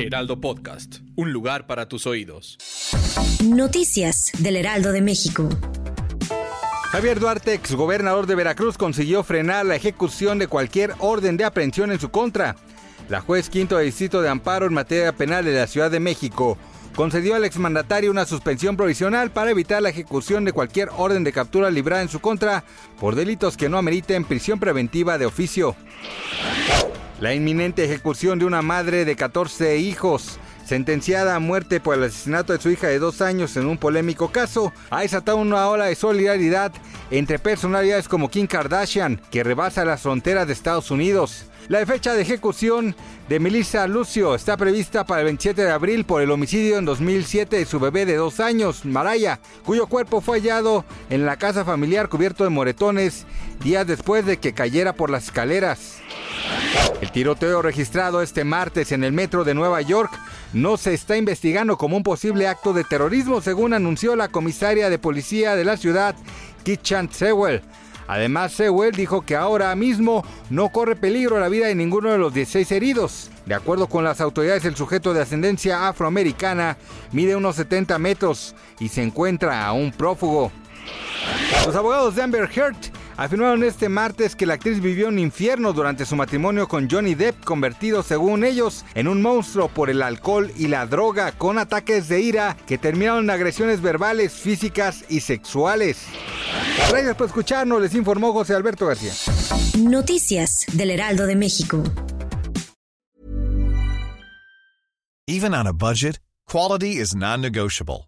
Heraldo Podcast, un lugar para tus oídos. Noticias del Heraldo de México. Javier Duarte, exgobernador de Veracruz, consiguió frenar la ejecución de cualquier orden de aprehensión en su contra. La juez quinto de distrito de amparo en materia penal de la Ciudad de México concedió al exmandatario una suspensión provisional para evitar la ejecución de cualquier orden de captura librada en su contra por delitos que no ameriten prisión preventiva de oficio. La inminente ejecución de una madre de 14 hijos sentenciada a muerte por el asesinato de su hija de dos años en un polémico caso, ha desatado una ola de solidaridad entre personalidades como Kim Kardashian, que rebasa las fronteras de Estados Unidos. La fecha de ejecución de Melissa Lucio está prevista para el 27 de abril por el homicidio en 2007 de su bebé de dos años, Maraya, cuyo cuerpo fue hallado en la casa familiar cubierto de moretones días después de que cayera por las escaleras. El tiroteo registrado este martes en el metro de Nueva York no se está investigando como un posible acto de terrorismo, según anunció la comisaria de policía de la ciudad, Kitchan Sewell. Además, Sewell dijo que ahora mismo no corre peligro la vida de ninguno de los 16 heridos. De acuerdo con las autoridades, el sujeto de ascendencia afroamericana mide unos 70 metros y se encuentra aún prófugo. Los abogados de Amber Heard afirmaron este martes que la actriz vivió un infierno durante su matrimonio con Johnny Depp, convertido según ellos en un monstruo por el alcohol y la droga, con ataques de ira que terminaron en agresiones verbales, físicas y sexuales. Gracias por escucharnos, les informó José Alberto García. Noticias del Heraldo de México. Even on a budget, quality is non-negotiable.